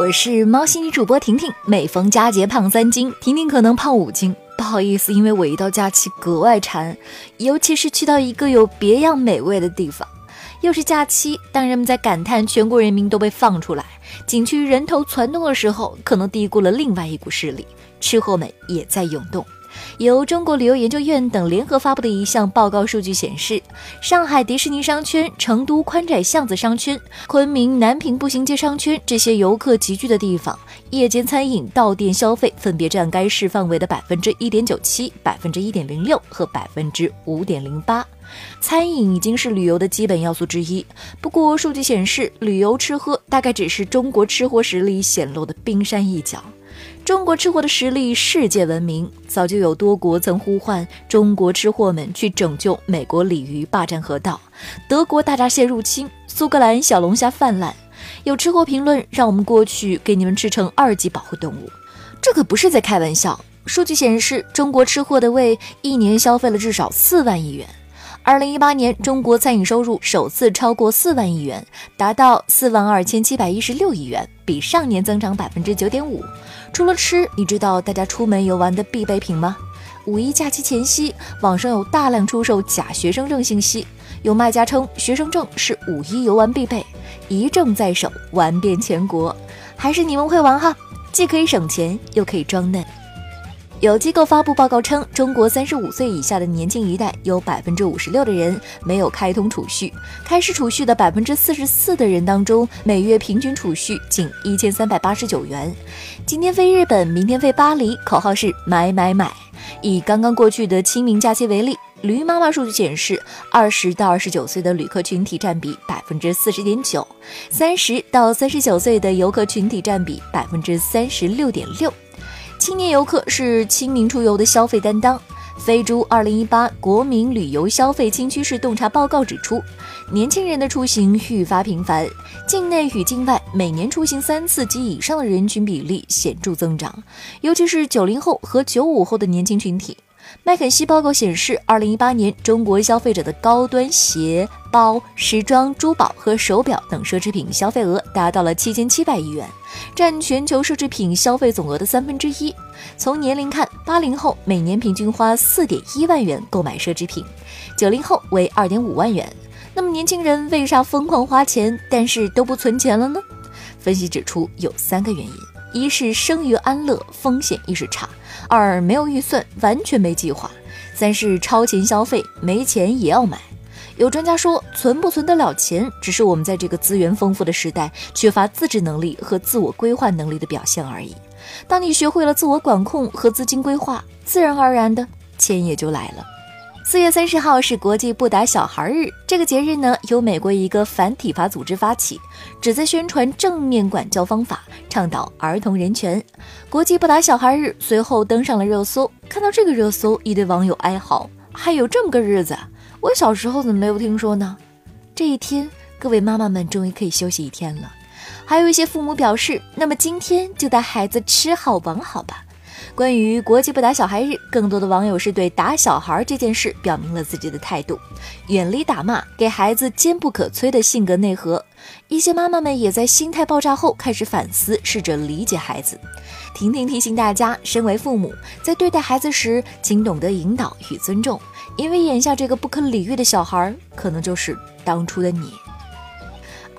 我是猫系女主播婷婷，每逢佳节胖三斤，婷婷可能胖五斤，不好意思，因为我一到假期格外馋，尤其是去到一个有别样美味的地方。又是假期，当人们在感叹全国人民都被放出来，景区人头攒动的时候，可能低估了另外一股势力，吃货们也在涌动。由中国旅游研究院等联合发布的一项报告数据显示，上海迪士尼商圈、成都宽窄巷子商圈、昆明南屏步行街商圈这些游客集聚的地方，夜间餐饮到店消费分别占该市范围的百分之一点九七、百分之一点零六和百分之五点零八。餐饮已经是旅游的基本要素之一。不过，数据显示，旅游吃喝大概只是中国吃货实力显露的冰山一角。中国吃货的实力世界闻名，早就有多国曾呼唤中国吃货们去拯救美国鲤鱼霸占河道，德国大闸蟹入侵，苏格兰小龙虾泛滥。有吃货评论让我们过去给你们吃成二级保护动物，这可不是在开玩笑。数据显示，中国吃货的胃一年消费了至少四万亿元。二零一八年，中国餐饮收入首次超过四万亿元，达到四万二千七百一十六亿元，比上年增长百分之九点五。除了吃，你知道大家出门游玩的必备品吗？五一假期前夕，网上有大量出售假学生证信息，有卖家称学生证是五一游玩必备，一证在手，玩遍全国。还是你们会玩哈，既可以省钱，又可以装嫩。有机构发布报告称，中国三十五岁以下的年轻一代有百分之五十六的人没有开通储蓄，开始储蓄的百分之四十四的人当中，每月平均储蓄仅一千三百八十九元。今天飞日本，明天飞巴黎，口号是买买买。以刚刚过去的清明假期为例，驴妈妈数据显示，二十到二十九岁的旅客群体占比百分之四十点九，三十到三十九岁的游客群体占比百分之三十六点六。青年游客是清明出游的消费担当。飞猪二零一八国民旅游消费新趋势洞察报告指出，年轻人的出行愈发频繁，境内与境外每年出行三次及以上的人群比例显著增长，尤其是九零后和九五后的年轻群体。麦肯锡报告显示，二零一八年中国消费者的高端鞋包、时装、珠宝和手表等奢侈品消费额达到了七千七百亿元，占全球奢侈品消费总额的三分之一。从年龄看，八零后每年平均花四点一万元购买奢侈品，九零后为二点五万元。那么年轻人为啥疯狂花钱，但是都不存钱了呢？分析指出有三个原因：一是生于安乐，风险意识差。二没有预算，完全没计划；三是超前消费，没钱也要买。有专家说，存不存得了钱，只是我们在这个资源丰富的时代，缺乏自制能力和自我规划能力的表现而已。当你学会了自我管控和资金规划，自然而然的钱也就来了。四月三十号是国际不打小孩日，这个节日呢，由美国一个反体罚组织发起，旨在宣传正面管教方法，倡导儿童人权。国际不打小孩日随后登上了热搜。看到这个热搜，一堆网友哀嚎：“还有这么个日子？我小时候怎么没有听说呢？”这一天，各位妈妈们终于可以休息一天了。还有一些父母表示：“那么今天就带孩子吃好玩好吧。”关于国际不打小孩日，更多的网友是对打小孩这件事表明了自己的态度，远离打骂，给孩子坚不可摧的性格内核。一些妈妈们也在心态爆炸后开始反思，试着理解孩子。婷婷提醒大家，身为父母，在对待孩子时，请懂得引导与尊重，因为眼下这个不可理喻的小孩，可能就是当初的你。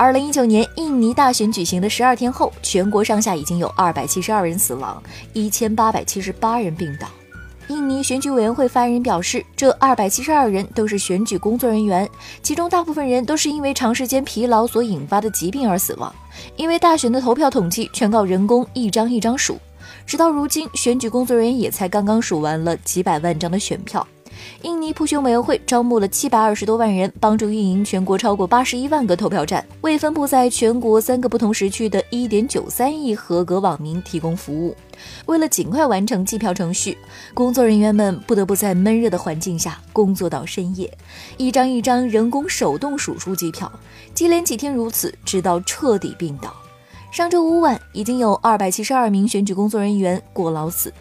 二零一九年印尼大选举行的十二天后，全国上下已经有二百七十二人死亡，一千八百七十八人病倒。印尼选举委员会发言人表示，这二百七十二人都是选举工作人员，其中大部分人都是因为长时间疲劳所引发的疾病而死亡。因为大选的投票统计全靠人工一张一张数，直到如今，选举工作人员也才刚刚数完了几百万张的选票。印尼普选委员会招募了七百二十多万人，帮助运营全国超过八十一万个投票站，为分布在全国三个不同时区的一点九三亿合格网民提供服务。为了尽快完成计票程序，工作人员们不得不在闷热的环境下工作到深夜，一张一张人工手动数出计票，接连几天如此，直到彻底病倒。上周五晚，已经有二百七十二名选举工作人员过劳死。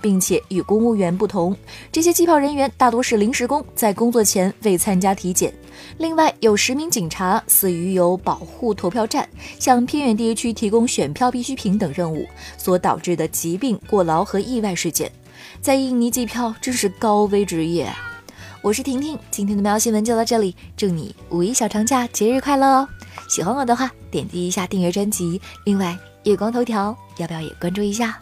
并且与公务员不同，这些计票人员大多是临时工，在工作前未参加体检。另外，有十名警察死于有保护投票站、向偏远地区提供选票必需品等任务所导致的疾病、过劳和意外事件。在印尼计票真是高危职业！我是婷婷，今天的喵新闻就到这里，祝你五一小长假节日快乐哦！喜欢我的话，点击一下订阅专辑。另外，月光头条要不要也关注一下？